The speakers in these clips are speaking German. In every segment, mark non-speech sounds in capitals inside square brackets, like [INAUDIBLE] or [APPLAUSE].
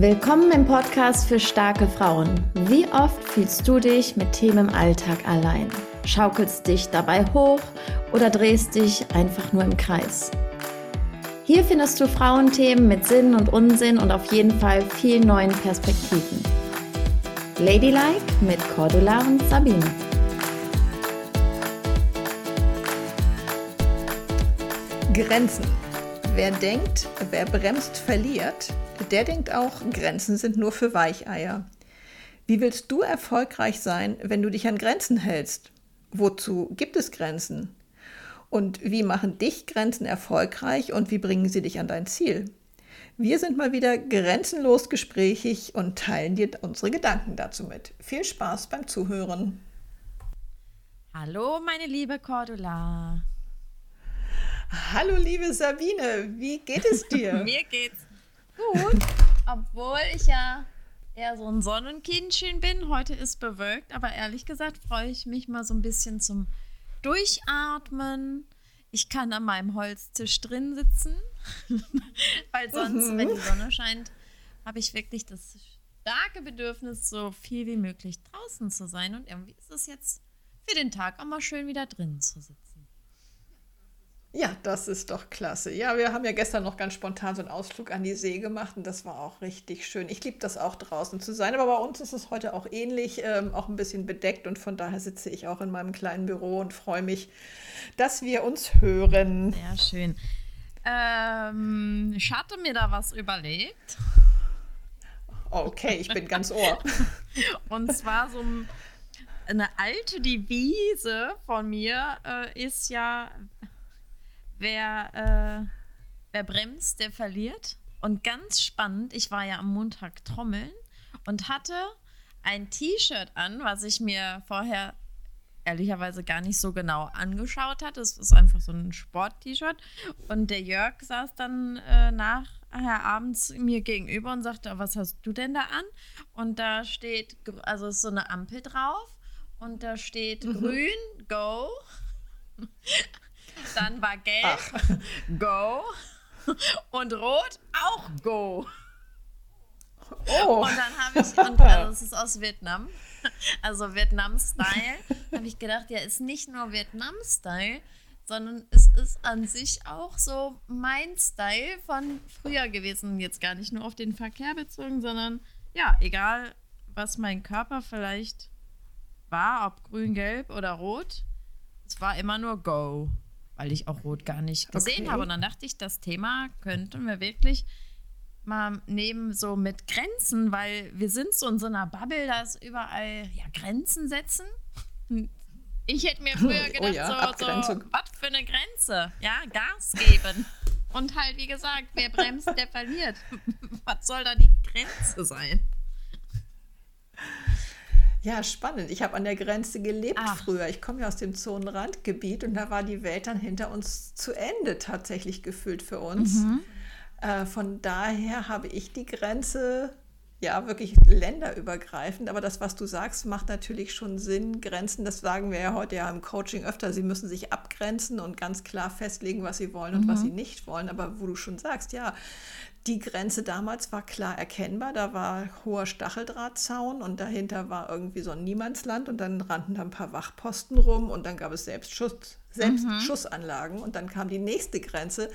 Willkommen im Podcast für starke Frauen. Wie oft fühlst du dich mit Themen im Alltag allein? Schaukelst dich dabei hoch oder drehst dich einfach nur im Kreis? Hier findest du Frauenthemen mit Sinn und Unsinn und auf jeden Fall viel neuen Perspektiven. Ladylike mit Cordula und Sabine. Grenzen. Wer denkt, wer bremst, verliert, der denkt auch, Grenzen sind nur für Weicheier. Wie willst du erfolgreich sein, wenn du dich an Grenzen hältst? Wozu gibt es Grenzen? Und wie machen dich Grenzen erfolgreich und wie bringen sie dich an dein Ziel? Wir sind mal wieder grenzenlos gesprächig und teilen dir unsere Gedanken dazu mit. Viel Spaß beim Zuhören. Hallo, meine liebe Cordula. Hallo, liebe Sabine, wie geht es dir? [LAUGHS] Mir geht's gut, obwohl ich ja eher so ein Sonnenkindchen bin. Heute ist bewölkt, aber ehrlich gesagt freue ich mich mal so ein bisschen zum Durchatmen. Ich kann an meinem Holztisch drin sitzen, [LAUGHS] weil sonst, mhm. wenn die Sonne scheint, habe ich wirklich das starke Bedürfnis, so viel wie möglich draußen zu sein. Und irgendwie ist es jetzt für den Tag auch mal schön wieder drin zu sitzen. Ja, das ist doch klasse. Ja, wir haben ja gestern noch ganz spontan so einen Ausflug an die See gemacht und das war auch richtig schön. Ich liebe das auch draußen zu sein, aber bei uns ist es heute auch ähnlich, ähm, auch ein bisschen bedeckt und von daher sitze ich auch in meinem kleinen Büro und freue mich, dass wir uns hören. Sehr schön. Ähm, ich hatte mir da was überlegt. Okay, ich bin ganz ohr. [LAUGHS] und zwar so eine alte Devise von mir äh, ist ja, wer, äh, wer bremst, der verliert. Und ganz spannend, ich war ja am Montag trommeln und hatte ein T-Shirt an, was ich mir vorher ehrlicherweise gar nicht so genau angeschaut hatte. Es ist einfach so ein Sport-T-Shirt. Und der Jörg saß dann äh, nachher abends mir gegenüber und sagte, was hast du denn da an? Und da steht, also ist so eine Ampel drauf und da steht mhm. grün, go. Dann war gelb Ach. Go und rot auch Go. Oh. Und dann habe ich, und also [LAUGHS] es ist aus Vietnam, also Vietnam-Style, habe ich gedacht, ja, ist nicht nur Vietnam-Style, sondern es ist an sich auch so mein Style von früher gewesen. Jetzt gar nicht nur auf den Verkehr bezogen, sondern ja, egal, was mein Körper vielleicht war, ob grün, gelb oder rot, es war immer nur Go weil ich auch Rot gar nicht gesehen okay. habe. Und dann dachte ich, das Thema könnten wir wirklich mal nehmen, so mit Grenzen, weil wir sind so in so einer Bubble, dass überall ja, Grenzen setzen. Ich hätte mir früher gedacht, [LAUGHS] oh ja, so, so was für eine Grenze? Ja, Gas geben. Und halt, wie gesagt, wer bremst, der verliert. [LAUGHS] was soll da die Grenze sein? Ja, spannend. Ich habe an der Grenze gelebt Ach. früher. Ich komme ja aus dem Zonenrandgebiet und da war die Welt dann hinter uns zu Ende tatsächlich gefühlt für uns. Mhm. Äh, von daher habe ich die Grenze ja wirklich länderübergreifend. Aber das, was du sagst, macht natürlich schon Sinn. Grenzen, das sagen wir ja heute ja im Coaching öfter. Sie müssen sich abgrenzen und ganz klar festlegen, was sie wollen und mhm. was sie nicht wollen. Aber wo du schon sagst, ja, die Grenze damals war klar erkennbar. Da war hoher Stacheldrahtzaun und dahinter war irgendwie so ein Niemandsland und dann rannten da ein paar Wachposten rum und dann gab es Selbstschuss, Selbstschussanlagen mhm. und dann kam die nächste Grenze.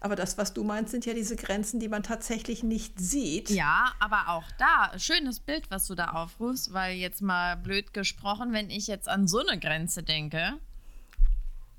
Aber das, was du meinst, sind ja diese Grenzen, die man tatsächlich nicht sieht. Ja, aber auch da, schönes Bild, was du da aufrufst, weil jetzt mal blöd gesprochen, wenn ich jetzt an so eine Grenze denke,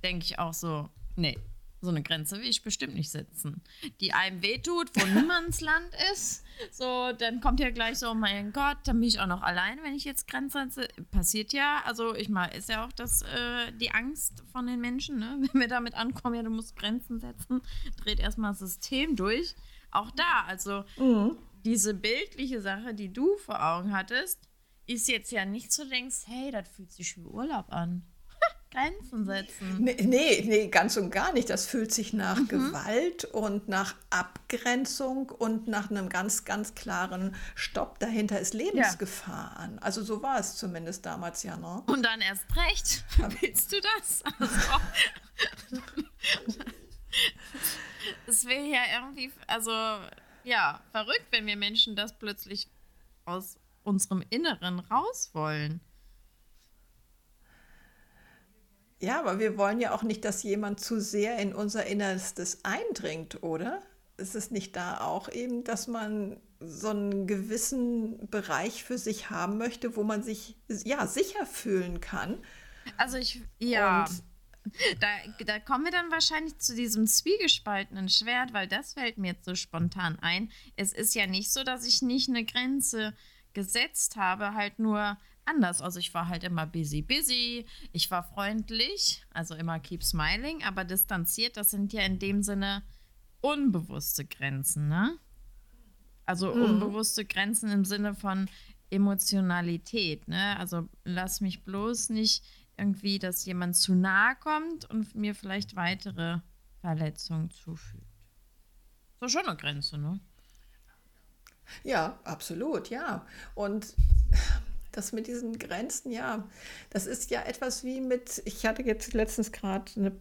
denke ich auch so, nee, so eine Grenze will ich bestimmt nicht setzen. Die einem wehtut, wo [LAUGHS] niemands Land ist. So, dann kommt ja gleich so, mein Gott, dann bin ich auch noch allein, wenn ich jetzt Grenzen setze. Passiert ja. Also, ich meine, ist ja auch das, äh, die Angst von den Menschen, ne? [LAUGHS] Wenn wir damit ankommen, ja, du musst Grenzen setzen, dreht erstmal das System durch. Auch da, also mhm. diese bildliche Sache, die du vor Augen hattest, ist jetzt ja nicht so denkst, hey, das fühlt sich wie Urlaub an. Grenzen setzen. Nee, nee, nee, ganz und gar nicht. Das fühlt sich nach mhm. Gewalt und nach Abgrenzung und nach einem ganz, ganz klaren Stopp. Dahinter ist Lebensgefahr ja. an. Also so war es zumindest damals ja noch. Und dann erst recht. [LAUGHS] Willst du das? Also, [LAUGHS] es wäre ja irgendwie, also ja, verrückt, wenn wir Menschen das plötzlich aus unserem Inneren raus wollen. Ja, aber wir wollen ja auch nicht, dass jemand zu sehr in unser Innerstes eindringt, oder? Ist es nicht da auch eben, dass man so einen gewissen Bereich für sich haben möchte, wo man sich ja sicher fühlen kann? Also ich, ja. Und da, da kommen wir dann wahrscheinlich zu diesem zwiegespaltenen Schwert, weil das fällt mir jetzt so spontan ein. Es ist ja nicht so, dass ich nicht eine Grenze gesetzt habe, halt nur anders. Also ich war halt immer busy, busy, ich war freundlich, also immer keep smiling, aber distanziert, das sind ja in dem Sinne unbewusste Grenzen, ne? Also mhm. unbewusste Grenzen im Sinne von Emotionalität, ne? Also lass mich bloß nicht irgendwie, dass jemand zu nahe kommt und mir vielleicht weitere Verletzungen zufügt. So schon eine Grenze, ne? Ja, absolut, ja. Und das mit diesen Grenzen, ja, das ist ja etwas wie mit, ich hatte jetzt letztens gerade eine,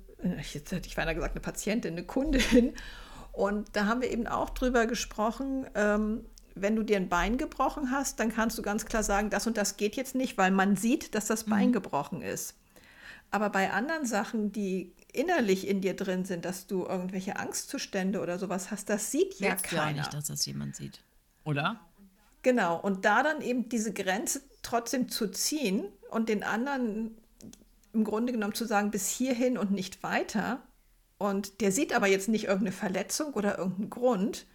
jetzt hätte ich beinahe gesagt, eine Patientin, eine Kundin. Und da haben wir eben auch drüber gesprochen, ähm, wenn du dir ein Bein gebrochen hast, dann kannst du ganz klar sagen, das und das geht jetzt nicht, weil man sieht, dass das Bein mhm. gebrochen ist. Aber bei anderen Sachen, die innerlich in dir drin sind, dass du irgendwelche Angstzustände oder sowas hast, das sieht ja keiner. Ja nicht, dass das jemand sieht, oder? Genau, und da dann eben diese Grenze trotzdem zu ziehen und den anderen im Grunde genommen zu sagen, bis hierhin und nicht weiter. Und der sieht aber jetzt nicht irgendeine Verletzung oder irgendeinen Grund,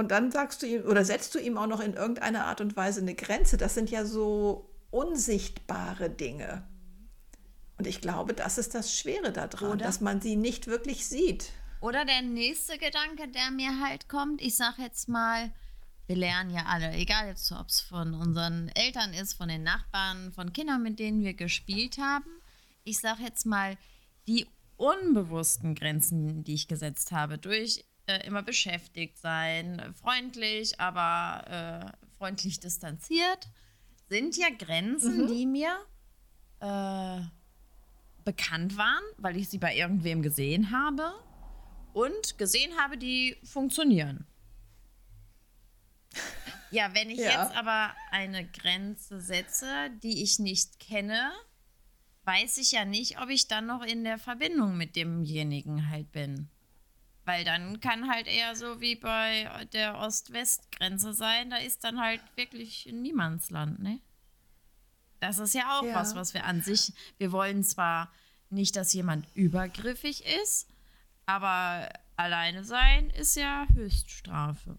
und dann sagst du ihm oder setzt du ihm auch noch in irgendeiner Art und Weise eine Grenze. Das sind ja so unsichtbare Dinge. Und ich glaube, das ist das Schwere daran, oder? dass man sie nicht wirklich sieht. Oder der nächste Gedanke, der mir halt kommt, ich sage jetzt mal, wir lernen ja alle, egal jetzt, ob es von unseren Eltern ist, von den Nachbarn, von Kindern, mit denen wir gespielt haben. Ich sage jetzt mal, die unbewussten Grenzen, die ich gesetzt habe, durch äh, immer beschäftigt sein, freundlich, aber äh, freundlich distanziert, sind ja Grenzen, mhm. die mir äh, bekannt waren, weil ich sie bei irgendwem gesehen habe und gesehen habe, die funktionieren. Ja, wenn ich ja. jetzt aber eine Grenze setze, die ich nicht kenne, weiß ich ja nicht, ob ich dann noch in der Verbindung mit demjenigen halt bin. Weil dann kann halt eher so wie bei der Ost-West-Grenze sein, da ist dann halt wirklich Niemandsland, ne? Das ist ja auch ja. was, was wir an sich, wir wollen zwar nicht, dass jemand übergriffig ist, aber alleine sein ist ja Höchststrafe.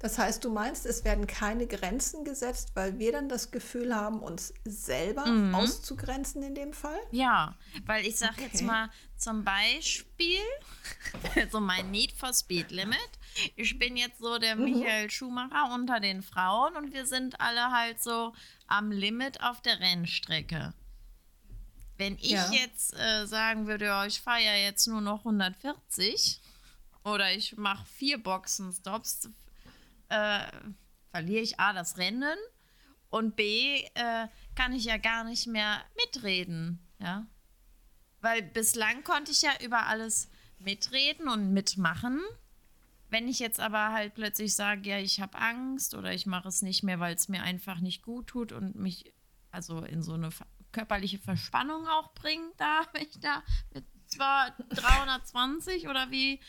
Das heißt, du meinst, es werden keine Grenzen gesetzt, weil wir dann das Gefühl haben, uns selber mhm. auszugrenzen in dem Fall? Ja, weil ich sage okay. jetzt mal zum Beispiel, [LAUGHS] also mein Need for Speed Limit. Ich bin jetzt so der mhm. Michael Schumacher unter den Frauen und wir sind alle halt so am Limit auf der Rennstrecke. Wenn ich ja. jetzt äh, sagen würde, ja, ich fahre ja jetzt nur noch 140 oder ich mache vier Boxenstops, äh, verliere ich A das Rennen und B äh, kann ich ja gar nicht mehr mitreden, ja. Weil bislang konnte ich ja über alles mitreden und mitmachen. Wenn ich jetzt aber halt plötzlich sage, ja, ich habe Angst oder ich mache es nicht mehr, weil es mir einfach nicht gut tut und mich also in so eine körperliche Verspannung auch bringt, da, wenn [LAUGHS] ich da mit zwar 320 oder wie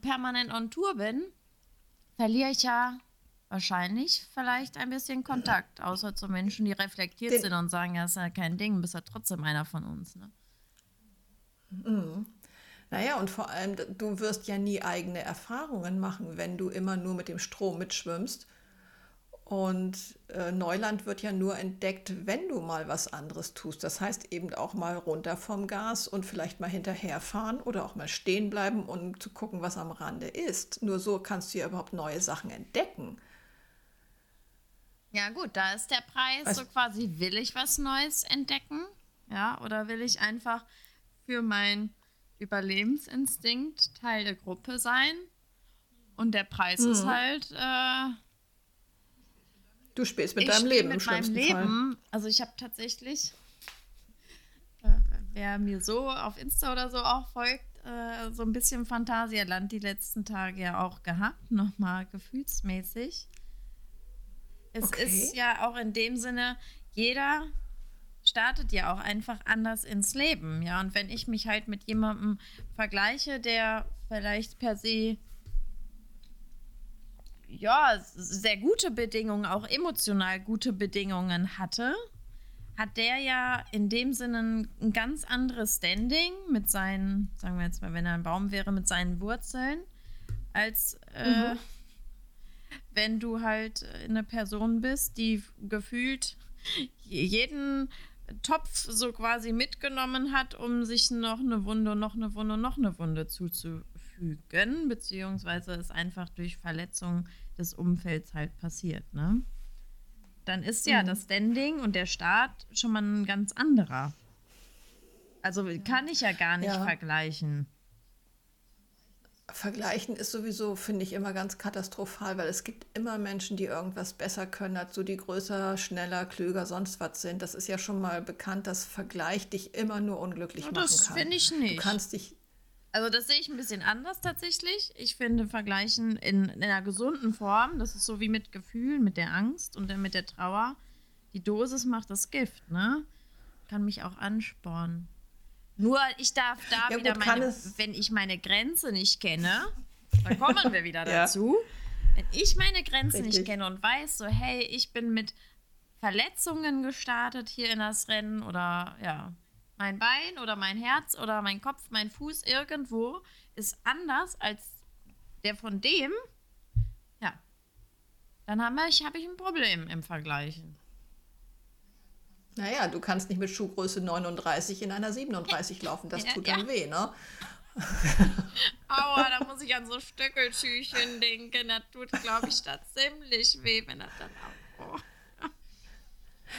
permanent on Tour bin, verliere ich ja wahrscheinlich vielleicht ein bisschen Kontakt, außer zu Menschen, die reflektiert Den sind und sagen, ja, ist ja kein Ding, bist ja trotzdem einer von uns. Ne? Mhm. Naja, und vor allem, du wirst ja nie eigene Erfahrungen machen, wenn du immer nur mit dem Strom mitschwimmst. Und äh, Neuland wird ja nur entdeckt, wenn du mal was anderes tust. Das heißt eben auch mal runter vom Gas und vielleicht mal hinterherfahren oder auch mal stehen bleiben und um zu gucken, was am Rande ist. Nur so kannst du ja überhaupt neue Sachen entdecken. Ja, gut, da ist der Preis also, so quasi, will ich was Neues entdecken? Ja, oder will ich einfach für meinen Überlebensinstinkt Teil der Gruppe sein? Und der Preis mhm. ist halt. Äh, du spielst mit deinem Leben. Mit meinem Leben. Fall. Also, ich habe tatsächlich. Äh, wer mir so auf Insta oder so auch folgt, äh, so ein bisschen Phantasialand die letzten Tage ja auch gehabt, nochmal gefühlsmäßig. Es okay. ist ja auch in dem Sinne, jeder startet ja auch einfach anders ins Leben, ja. Und wenn ich mich halt mit jemandem vergleiche, der vielleicht per se ja sehr gute Bedingungen, auch emotional gute Bedingungen hatte, hat der ja in dem Sinne ein ganz anderes Standing mit seinen, sagen wir jetzt mal, wenn er ein Baum wäre, mit seinen Wurzeln, als äh, mhm. wenn du halt eine Person bist, die gefühlt jeden Topf so quasi mitgenommen hat, um sich noch eine Wunde, noch eine Wunde, noch eine Wunde zuzufügen, beziehungsweise es einfach durch Verletzung des Umfelds halt passiert, ne? Dann ist ja mhm. das Standing und der Start schon mal ein ganz anderer. Also kann ich ja gar nicht ja. vergleichen. Vergleichen ist sowieso, finde ich, immer ganz katastrophal, weil es gibt immer Menschen, die irgendwas besser können, als so die größer, schneller, klüger, sonst was sind. Das ist ja schon mal bekannt, dass Vergleich dich immer nur unglücklich machen das kann. Das finde ich nicht. Du kannst dich. Also das sehe ich ein bisschen anders tatsächlich. Ich finde Vergleichen in, in einer gesunden Form, das ist so wie mit Gefühlen, mit der Angst und dann mit der Trauer. Die Dosis macht das Gift, ne? Kann mich auch anspornen. Nur ich darf da ja, wieder gut, meine, wenn ich meine Grenze nicht kenne, [LAUGHS] dann kommen wir wieder dazu. Ja. Wenn ich meine Grenze Richtig. nicht kenne und weiß, so, hey, ich bin mit Verletzungen gestartet hier in das Rennen oder ja, mein Bein oder mein Herz oder mein Kopf, mein Fuß irgendwo ist anders als der von dem, ja, dann habe ich, hab ich ein Problem im Vergleichen. Naja, du kannst nicht mit Schuhgröße 39 in einer 37 [LAUGHS] laufen. Das tut dann ja. weh, ne? Aua, da muss ich an so Stöckelschüchen denken. Das tut, glaube ich, da ziemlich weh, wenn das dann auch.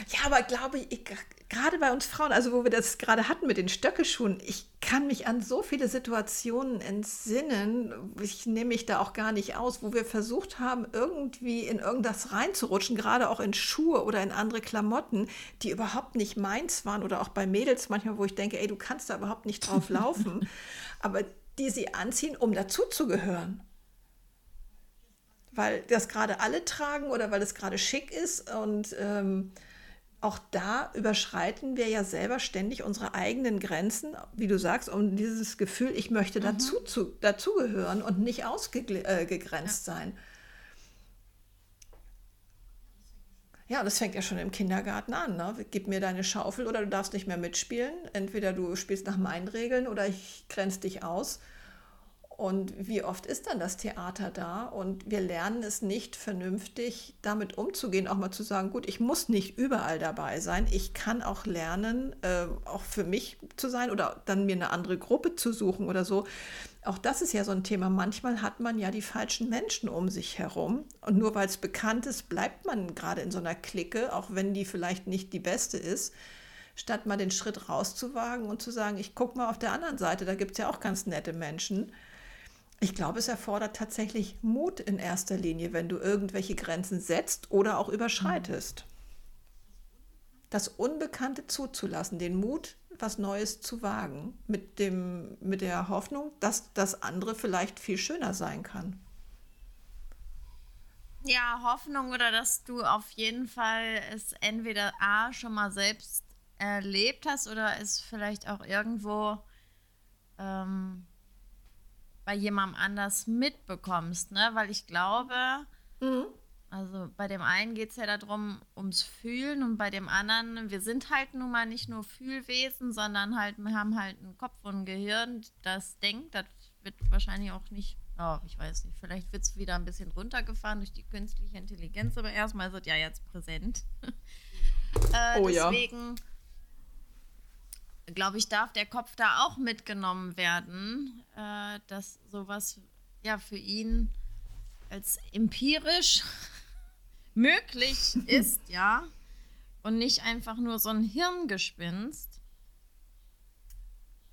Ja, aber glaube ich, gerade bei uns Frauen, also wo wir das gerade hatten mit den Stöckelschuhen, ich kann mich an so viele Situationen entsinnen, ich nehme mich da auch gar nicht aus, wo wir versucht haben, irgendwie in irgendwas reinzurutschen, gerade auch in Schuhe oder in andere Klamotten, die überhaupt nicht meins waren oder auch bei Mädels manchmal, wo ich denke, ey, du kannst da überhaupt nicht drauf [LAUGHS] laufen, aber die sie anziehen, um dazuzugehören. Weil das gerade alle tragen oder weil es gerade schick ist und ähm, auch da überschreiten wir ja selber ständig unsere eigenen Grenzen, wie du sagst, um dieses Gefühl, ich möchte mhm. dazu, zu, dazugehören und nicht ausgegrenzt äh, ja. sein. Ja, das fängt ja schon im Kindergarten an. Ne? Gib mir deine Schaufel oder du darfst nicht mehr mitspielen. Entweder du spielst nach meinen Regeln oder ich grenze dich aus. Und wie oft ist dann das Theater da? Und wir lernen es nicht vernünftig, damit umzugehen, auch mal zu sagen, gut, ich muss nicht überall dabei sein. Ich kann auch lernen, äh, auch für mich zu sein oder dann mir eine andere Gruppe zu suchen oder so. Auch das ist ja so ein Thema. Manchmal hat man ja die falschen Menschen um sich herum. Und nur weil es bekannt ist, bleibt man gerade in so einer Clique, auch wenn die vielleicht nicht die beste ist statt mal den Schritt rauszuwagen und zu sagen, ich gucke mal auf der anderen Seite, da gibt es ja auch ganz nette Menschen. Ich glaube, es erfordert tatsächlich Mut in erster Linie, wenn du irgendwelche Grenzen setzt oder auch überschreitest. Das Unbekannte zuzulassen, den Mut, was Neues zu wagen, mit, dem, mit der Hoffnung, dass das andere vielleicht viel schöner sein kann. Ja, Hoffnung oder dass du auf jeden Fall es entweder A schon mal selbst erlebt hast oder es vielleicht auch irgendwo ähm, bei jemandem anders mitbekommst, ne? Weil ich glaube, mhm. also bei dem einen geht es ja darum, ums Fühlen und bei dem anderen, wir sind halt nun mal nicht nur Fühlwesen, sondern halt, wir haben halt einen Kopf und ein Gehirn, das denkt, das wird wahrscheinlich auch nicht, oh, ich weiß nicht, vielleicht wird es wieder ein bisschen runtergefahren durch die künstliche Intelligenz, aber erstmal ist es ja jetzt präsent. [LAUGHS] äh, oh, deswegen. Ja glaube ich, darf der Kopf da auch mitgenommen werden, äh, dass sowas ja für ihn als empirisch [LAUGHS] möglich [LAUGHS] ist, ja, und nicht einfach nur so ein Hirngespinst.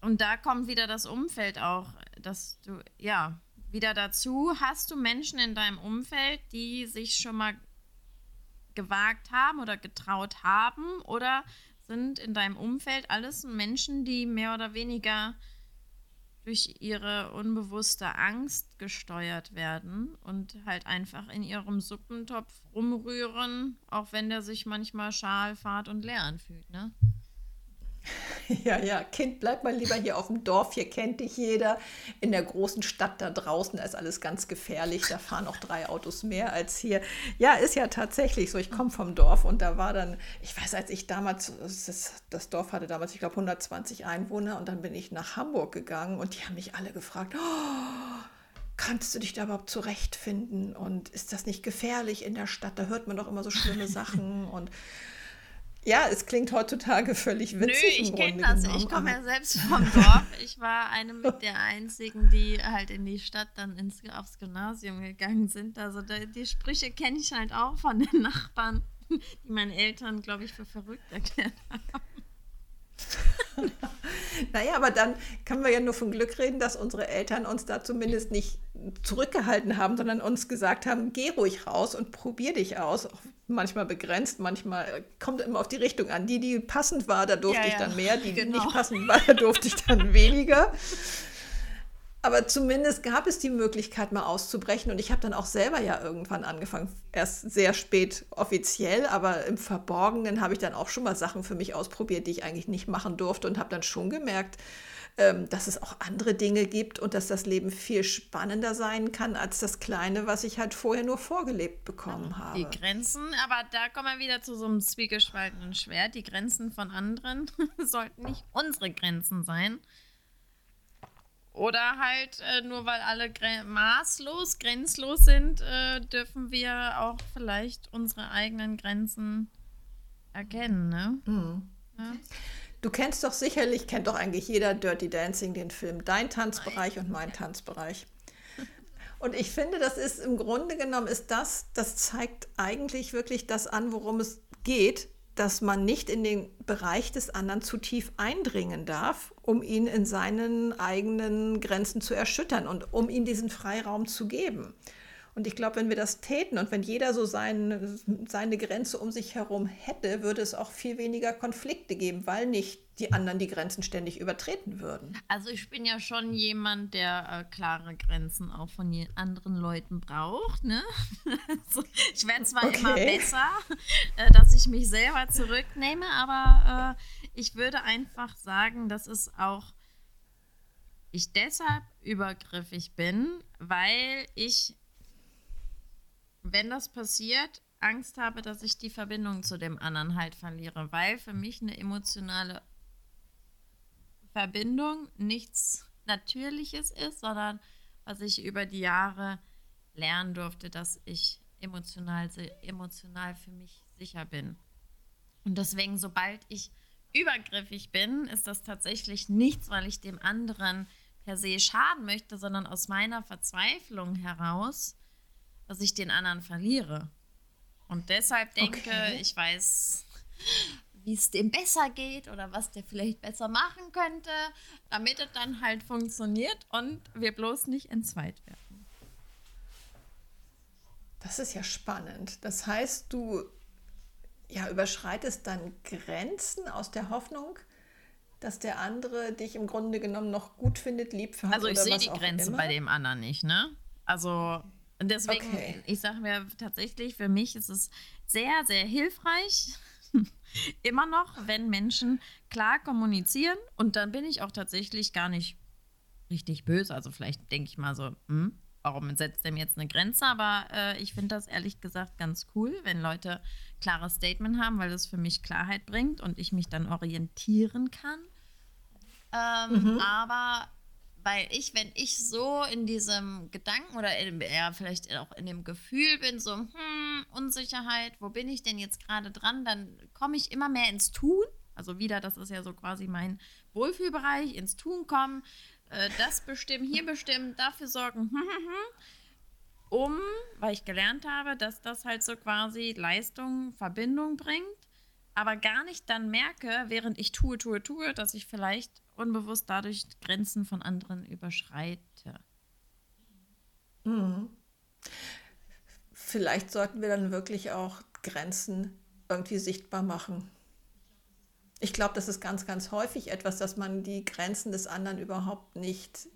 Und da kommt wieder das Umfeld auch, dass du, ja, wieder dazu, hast du Menschen in deinem Umfeld, die sich schon mal gewagt haben oder getraut haben oder sind in deinem Umfeld alles Menschen, die mehr oder weniger durch ihre unbewusste Angst gesteuert werden und halt einfach in ihrem Suppentopf rumrühren, auch wenn der sich manchmal schal, fad und leer anfühlt, ne? [LAUGHS] Ja, ja, Kind, bleib mal lieber hier auf dem Dorf, hier kennt dich jeder. In der großen Stadt da draußen, da ist alles ganz gefährlich, da fahren auch drei Autos mehr als hier. Ja, ist ja tatsächlich so. Ich komme vom Dorf und da war dann, ich weiß, als ich damals, das, das Dorf hatte damals, ich glaube, 120 Einwohner und dann bin ich nach Hamburg gegangen und die haben mich alle gefragt, oh, kannst du dich da überhaupt zurechtfinden und ist das nicht gefährlich in der Stadt? Da hört man doch immer so schlimme [LAUGHS] Sachen und ja, es klingt heutzutage völlig witzig. Nö, ich kenne das. Genommen, ich komme ja selbst vom Dorf. Ich war eine mit der einzigen, die halt in die Stadt dann ins, aufs Gymnasium gegangen sind. Also die, die Sprüche kenne ich halt auch von den [LAUGHS] Nachbarn, die meine Eltern, glaube ich, für verrückt erklärt haben. [LAUGHS] naja, aber dann können wir ja nur von Glück reden, dass unsere Eltern uns da zumindest nicht zurückgehalten haben, sondern uns gesagt haben, geh ruhig raus und probier dich aus. Manchmal begrenzt, manchmal äh, kommt immer auf die Richtung an. Die, die passend war, da durfte ja, ich dann mehr, die, genau. nicht passend war, da durfte ich dann weniger. [LAUGHS] Aber zumindest gab es die Möglichkeit, mal auszubrechen. Und ich habe dann auch selber ja irgendwann angefangen, erst sehr spät offiziell, aber im Verborgenen habe ich dann auch schon mal Sachen für mich ausprobiert, die ich eigentlich nicht machen durfte und habe dann schon gemerkt, ähm, dass es auch andere Dinge gibt und dass das Leben viel spannender sein kann als das Kleine, was ich halt vorher nur vorgelebt bekommen habe. Die Grenzen, aber da kommen wir wieder zu so einem zwiegespaltenen Schwert. Die Grenzen von anderen [LAUGHS] sollten nicht unsere Grenzen sein. Oder halt, äh, nur weil alle maßlos, grenzlos sind, äh, dürfen wir auch vielleicht unsere eigenen Grenzen erkennen, ne? Mhm. Ja. Du kennst doch sicherlich, kennt doch eigentlich jeder Dirty Dancing, den Film, dein Tanzbereich und mein Tanzbereich. Und ich finde, das ist im Grunde genommen, ist das, das zeigt eigentlich wirklich das an, worum es geht, dass man nicht in den Bereich des anderen zu tief eindringen darf, um ihn in seinen eigenen Grenzen zu erschüttern und um ihm diesen Freiraum zu geben. Und ich glaube, wenn wir das täten und wenn jeder so seine, seine Grenze um sich herum hätte, würde es auch viel weniger Konflikte geben, weil nicht die anderen die Grenzen ständig übertreten würden. Also ich bin ja schon jemand, der äh, klare Grenzen auch von anderen Leuten braucht. Ne? [LAUGHS] also, ich werde zwar okay. immer besser, äh, dass ich mich selber zurücknehme, aber äh, ich würde einfach sagen, dass es auch ich deshalb übergriffig bin, weil ich wenn das passiert, Angst habe, dass ich die Verbindung zu dem anderen halt verliere, weil für mich eine emotionale Verbindung nichts Natürliches ist, sondern was ich über die Jahre lernen durfte, dass ich emotional, emotional für mich sicher bin. Und deswegen, sobald ich übergriffig bin, ist das tatsächlich nichts, weil ich dem anderen per se schaden möchte, sondern aus meiner Verzweiflung heraus dass ich den anderen verliere. Und deshalb denke, okay. ich weiß, wie es dem besser geht oder was der vielleicht besser machen könnte, damit es dann halt funktioniert und wir bloß nicht entzweit werden. Das ist ja spannend. Das heißt, du ja, überschreitest dann Grenzen aus der Hoffnung, dass der andere dich im Grunde genommen noch gut findet, lieb hat. Also ich sehe die Grenze bei dem anderen nicht, ne? Also und deswegen, okay. ich sage mir tatsächlich, für mich ist es sehr, sehr hilfreich, [LAUGHS] immer noch, wenn Menschen klar kommunizieren. Und dann bin ich auch tatsächlich gar nicht richtig böse. Also vielleicht denke ich mal so, hm, warum setzt dem jetzt eine Grenze? Aber äh, ich finde das ehrlich gesagt ganz cool, wenn Leute klares Statement haben, weil das für mich Klarheit bringt und ich mich dann orientieren kann. Ähm, mhm. Aber weil ich, wenn ich so in diesem Gedanken oder in, ja, vielleicht auch in dem Gefühl bin, so, hm, Unsicherheit, wo bin ich denn jetzt gerade dran, dann komme ich immer mehr ins Tun. Also wieder, das ist ja so quasi mein Wohlfühlbereich, ins Tun kommen, äh, das bestimmen, hier bestimmen, dafür sorgen, hm, hm, hm, um, weil ich gelernt habe, dass das halt so quasi Leistung, Verbindung bringt, aber gar nicht dann merke, während ich tue, tue, tue, dass ich vielleicht unbewusst dadurch Grenzen von anderen überschreite. Mhm. Vielleicht sollten wir dann wirklich auch Grenzen irgendwie sichtbar machen. Ich glaube, das ist ganz, ganz häufig etwas, dass man die Grenzen des anderen überhaupt nicht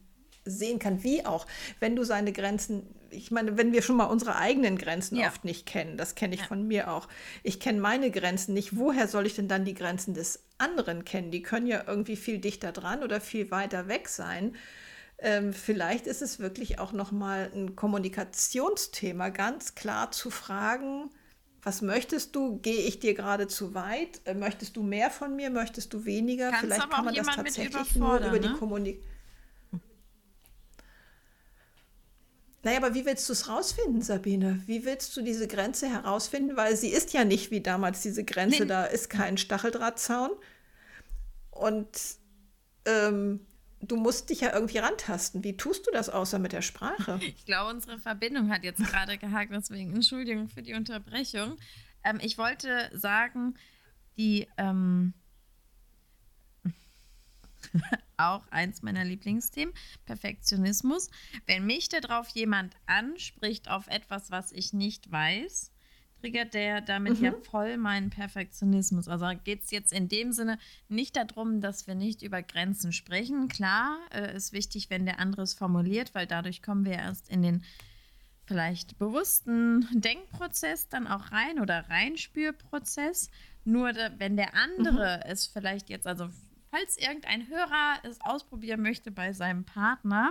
sehen kann, wie auch, wenn du seine Grenzen, ich meine, wenn wir schon mal unsere eigenen Grenzen ja. oft nicht kennen, das kenne ich ja. von mir auch. Ich kenne meine Grenzen nicht. Woher soll ich denn dann die Grenzen des anderen kennen? Die können ja irgendwie viel dichter dran oder viel weiter weg sein. Ähm, vielleicht ist es wirklich auch noch mal ein Kommunikationsthema, ganz klar zu fragen, was möchtest du? Gehe ich dir gerade zu weit? Äh, möchtest du mehr von mir? Möchtest du weniger? Kannst Vielleicht kann man das tatsächlich nur über die ne? Kommunikation. Naja, aber wie willst du es rausfinden, Sabine? Wie willst du diese Grenze herausfinden? Weil sie ist ja nicht wie damals diese Grenze, nee. da ist kein Stacheldrahtzaun. Und ähm, du musst dich ja irgendwie rantasten. Wie tust du das außer mit der Sprache? [LAUGHS] Ich glaube, unsere Verbindung hat jetzt gerade gehakt, deswegen Entschuldigung für die Unterbrechung. Ähm, ich wollte sagen, die ähm, [LAUGHS] auch eins meiner Lieblingsthemen, Perfektionismus. Wenn mich darauf jemand anspricht auf etwas, was ich nicht weiß, triggert der damit mhm. ja voll meinen Perfektionismus. Also geht es jetzt in dem Sinne nicht darum, dass wir nicht über Grenzen sprechen. Klar, äh, ist wichtig, wenn der andere es formuliert, weil dadurch kommen wir erst in den vielleicht bewussten Denkprozess dann auch rein oder Reinspürprozess. Nur da, wenn der andere mhm. es vielleicht jetzt, also falls irgendein Hörer es ausprobieren möchte bei seinem Partner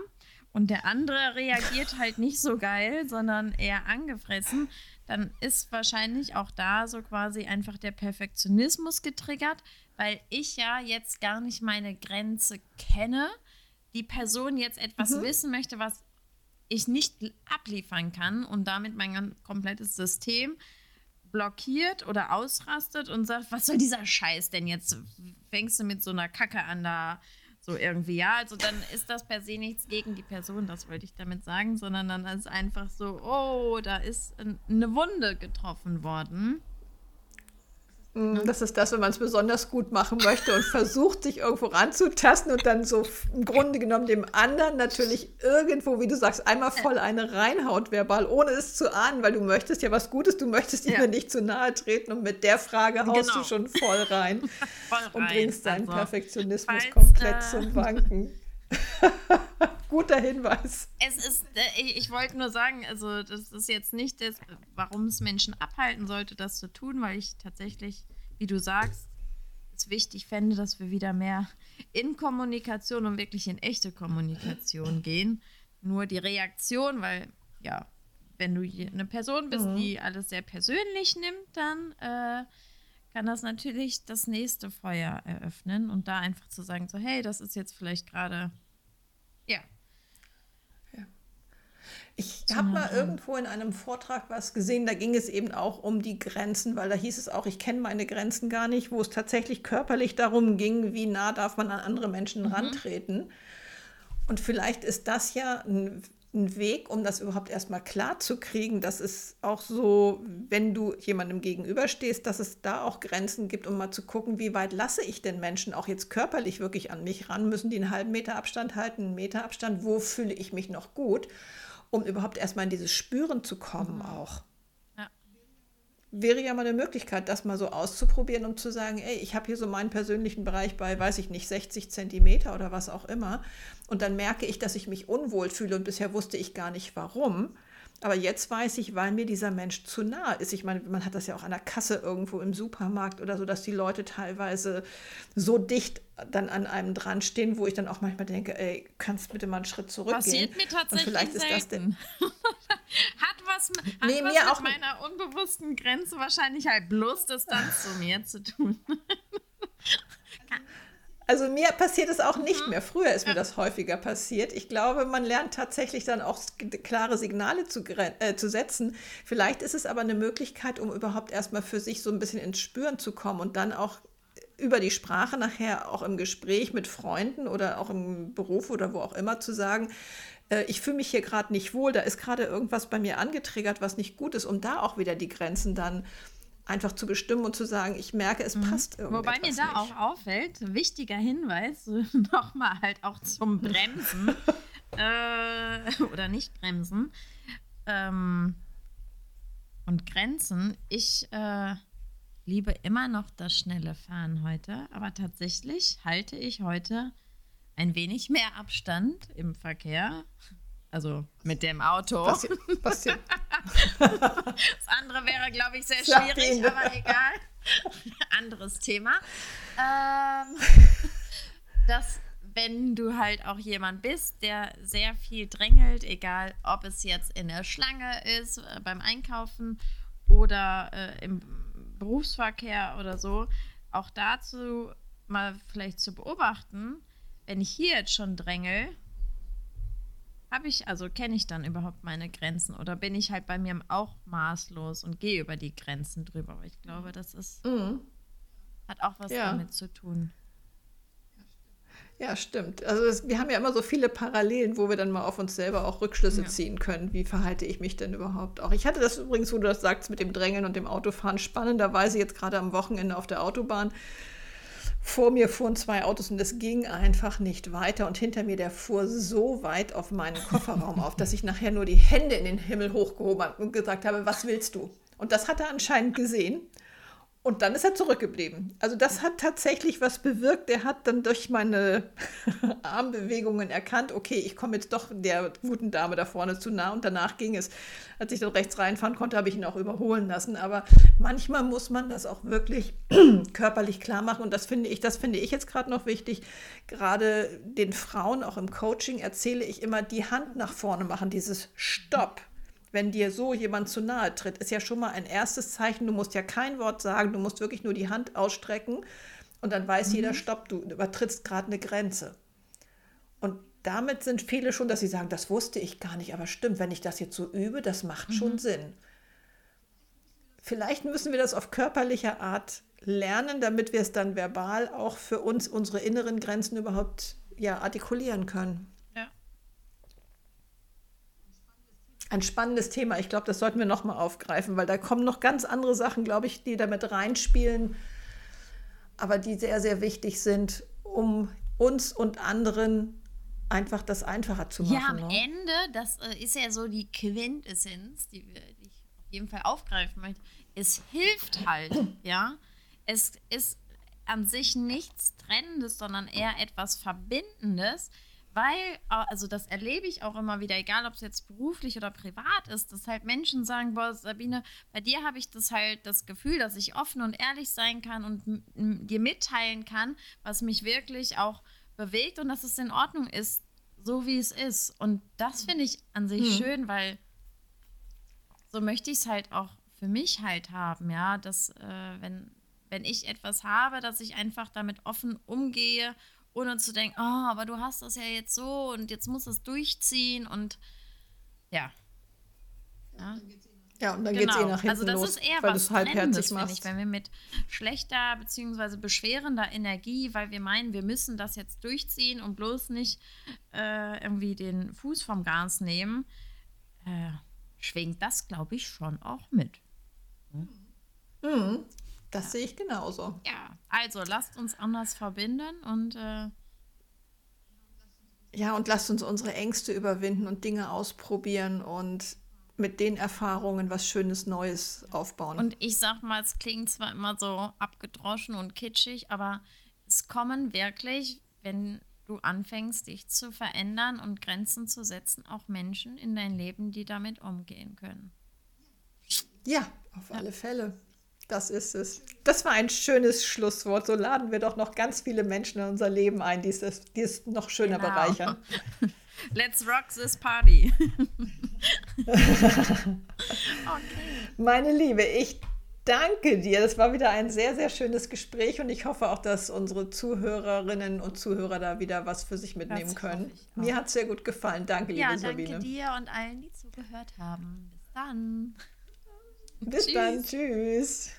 und der andere reagiert halt nicht so geil, sondern eher angefressen, dann ist wahrscheinlich auch da so quasi einfach der Perfektionismus getriggert, weil ich ja jetzt gar nicht meine Grenze kenne, die Person jetzt etwas mhm. wissen möchte, was ich nicht abliefern kann und damit mein komplettes System blockiert oder ausrastet und sagt, was soll dieser Scheiß denn jetzt? Fängst du mit so einer Kacke an da so irgendwie, ja, also dann ist das per se nichts gegen die Person, das wollte ich damit sagen, sondern dann ist einfach so, oh, da ist eine Wunde getroffen worden. Mm, das ist das, wenn man es besonders gut machen möchte und versucht, sich irgendwo ranzutasten und dann so im Grunde genommen dem anderen natürlich irgendwo, wie du sagst, einmal voll eine reinhaut verbal, ohne es zu ahnen, weil du möchtest ja was Gutes, du möchtest ihm ja. nicht zu nahe treten und mit der Frage haust genau. du schon voll rein, [LAUGHS] voll rein. und bringst deinen also, Perfektionismus falls, komplett äh, zum Wanken. [LAUGHS] Guter Hinweis. Es ist, äh, ich wollte nur sagen, also das ist jetzt nicht das, warum es Menschen abhalten sollte, das zu tun, weil ich tatsächlich, wie du sagst, es wichtig fände, dass wir wieder mehr in Kommunikation und wirklich in echte Kommunikation gehen. Nur die Reaktion, weil ja, wenn du eine Person bist, mhm. die alles sehr persönlich nimmt, dann äh, kann das natürlich das nächste Feuer eröffnen und da einfach zu sagen, so hey, das ist jetzt vielleicht gerade ja, ich habe mal irgendwo in einem Vortrag was gesehen, da ging es eben auch um die Grenzen, weil da hieß es auch, ich kenne meine Grenzen gar nicht, wo es tatsächlich körperlich darum ging, wie nah darf man an andere Menschen mhm. rantreten. Und vielleicht ist das ja ein, ein Weg, um das überhaupt erstmal klar zu kriegen, dass es auch so, wenn du jemandem gegenüberstehst, dass es da auch Grenzen gibt, um mal zu gucken, wie weit lasse ich den Menschen auch jetzt körperlich wirklich an mich ran? Müssen die einen halben Meter Abstand halten, einen Meter Abstand? Wo fühle ich mich noch gut? um überhaupt erstmal in dieses Spüren zu kommen mhm. auch. Wäre ja mal eine Möglichkeit, das mal so auszuprobieren, um zu sagen, ey, ich habe hier so meinen persönlichen Bereich bei, weiß ich nicht, 60 Zentimeter oder was auch immer. Und dann merke ich, dass ich mich unwohl fühle und bisher wusste ich gar nicht warum. Aber jetzt weiß ich, weil mir dieser Mensch zu nah ist. Ich meine, man hat das ja auch an der Kasse irgendwo im Supermarkt oder so, dass die Leute teilweise so dicht dann an einem dran stehen, wo ich dann auch manchmal denke, ey, kannst bitte mal einen Schritt zurückgehen. Passiert mir tatsächlich Und vielleicht selten. ist das denn [LAUGHS] was, hat nee, was mit auch meiner unbewussten Grenze wahrscheinlich halt bloß Distanz zu mir zu tun. [LAUGHS] Also mir passiert es auch nicht mhm. mehr. Früher ist mir das häufiger passiert. Ich glaube, man lernt tatsächlich dann auch klare Signale zu, äh, zu setzen. Vielleicht ist es aber eine Möglichkeit, um überhaupt erstmal für sich so ein bisschen ins Spüren zu kommen und dann auch über die Sprache nachher auch im Gespräch mit Freunden oder auch im Beruf oder wo auch immer zu sagen, äh, ich fühle mich hier gerade nicht wohl, da ist gerade irgendwas bei mir angetriggert, was nicht gut ist, um da auch wieder die Grenzen dann einfach zu bestimmen und zu sagen, ich merke, es mhm. passt irgendwie. Wobei mir da nicht. auch auffällt, wichtiger Hinweis, [LAUGHS] nochmal halt auch zum Bremsen [LAUGHS] äh, oder nicht bremsen ähm, und Grenzen. Ich äh, liebe immer noch das schnelle Fahren heute, aber tatsächlich halte ich heute ein wenig mehr Abstand im Verkehr. Also mit dem Auto. Was, was [LAUGHS] das andere wäre, glaube ich, sehr schwierig, aber egal. Anderes Thema. Ähm, [LAUGHS] dass wenn du halt auch jemand bist, der sehr viel drängelt, egal ob es jetzt in der Schlange ist, äh, beim Einkaufen oder äh, im Berufsverkehr oder so, auch dazu mal vielleicht zu beobachten, wenn ich hier jetzt schon drängel, habe ich, also kenne ich dann überhaupt meine Grenzen oder bin ich halt bei mir auch maßlos und gehe über die Grenzen drüber? Aber ich glaube, das ist, mhm. hat auch was ja. damit zu tun. Ja, stimmt. Also es, wir haben ja immer so viele Parallelen, wo wir dann mal auf uns selber auch Rückschlüsse ja. ziehen können. Wie verhalte ich mich denn überhaupt auch? Ich hatte das übrigens, wo du das sagst, mit dem Drängeln und dem Autofahren spannenderweise jetzt gerade am Wochenende auf der Autobahn vor mir fuhren zwei Autos und es ging einfach nicht weiter. Und hinter mir, der fuhr so weit auf meinen Kofferraum auf, dass ich nachher nur die Hände in den Himmel hochgehoben habe und gesagt habe, was willst du? Und das hat er anscheinend gesehen. Und dann ist er zurückgeblieben. Also das hat tatsächlich was bewirkt. Er hat dann durch meine [LAUGHS] Armbewegungen erkannt, okay, ich komme jetzt doch der guten Dame da vorne zu nah. Und danach ging es. Als ich dann rechts reinfahren konnte, habe ich ihn auch überholen lassen. Aber manchmal muss man das auch wirklich [CLEARS THROAT] körperlich klar machen. Und das finde ich, das finde ich jetzt gerade noch wichtig. Gerade den Frauen, auch im Coaching, erzähle ich immer, die Hand nach vorne machen, dieses Stopp wenn dir so jemand zu nahe tritt, ist ja schon mal ein erstes Zeichen. Du musst ja kein Wort sagen, du musst wirklich nur die Hand ausstrecken und dann weiß mhm. jeder, stopp, du übertrittst gerade eine Grenze. Und damit sind viele schon, dass sie sagen, das wusste ich gar nicht, aber stimmt, wenn ich das jetzt so übe, das macht mhm. schon Sinn. Vielleicht müssen wir das auf körperlicher Art lernen, damit wir es dann verbal auch für uns, unsere inneren Grenzen überhaupt ja, artikulieren können. Ein spannendes Thema. Ich glaube, das sollten wir nochmal aufgreifen, weil da kommen noch ganz andere Sachen, glaube ich, die damit reinspielen, aber die sehr, sehr wichtig sind, um uns und anderen einfach das einfacher zu machen. Ja, am ne? Ende, das äh, ist ja so die Quintessenz, die, wir, die ich auf jeden Fall aufgreifen möchte. Es hilft halt, [CLEARS THROAT] ja. Es ist an sich nichts Trennendes, sondern eher etwas Verbindendes weil, also das erlebe ich auch immer wieder, egal ob es jetzt beruflich oder privat ist, dass halt Menschen sagen, boah, Sabine, bei dir habe ich das halt das Gefühl, dass ich offen und ehrlich sein kann und dir mitteilen kann, was mich wirklich auch bewegt und dass es in Ordnung ist, so wie es ist. Und das finde ich an sich hm. schön, weil so möchte ich es halt auch für mich halt haben, ja, dass äh, wenn, wenn ich etwas habe, dass ich einfach damit offen umgehe ohne zu denken, oh, aber du hast das ja jetzt so und jetzt muss es durchziehen und ja. Ja, ja und dann genau. geht es eh nach hinten Also das los, ist eher was Trennendes, finde ich, wenn wir mit schlechter bzw. beschwerender Energie, weil wir meinen, wir müssen das jetzt durchziehen und bloß nicht äh, irgendwie den Fuß vom Gas nehmen, äh, schwingt das, glaube ich, schon auch mit. Hm? Mhm. Das ja. sehe ich genauso. Ja, also lasst uns anders verbinden und äh ja, und lasst uns unsere Ängste überwinden und Dinge ausprobieren und mit den Erfahrungen was Schönes Neues aufbauen. Und ich sag mal, es klingt zwar immer so abgedroschen und kitschig, aber es kommen wirklich, wenn du anfängst, dich zu verändern und Grenzen zu setzen, auch Menschen in dein Leben, die damit umgehen können. Ja, auf ja. alle Fälle. Das ist es. Das war ein schönes Schlusswort. So laden wir doch noch ganz viele Menschen in unser Leben ein, die es, die es noch schöner genau. bereichern. [LAUGHS] Let's rock this party. [LAUGHS] okay. Meine Liebe, ich danke dir. Das war wieder ein sehr, sehr schönes Gespräch und ich hoffe auch, dass unsere Zuhörerinnen und Zuhörer da wieder was für sich mitnehmen das können. Mir hat es sehr gut gefallen. Danke, ja, liebe Sabine. Ja, danke dir und allen, die zugehört haben. Bis dann. Bis Tschüss. dann. Tschüss.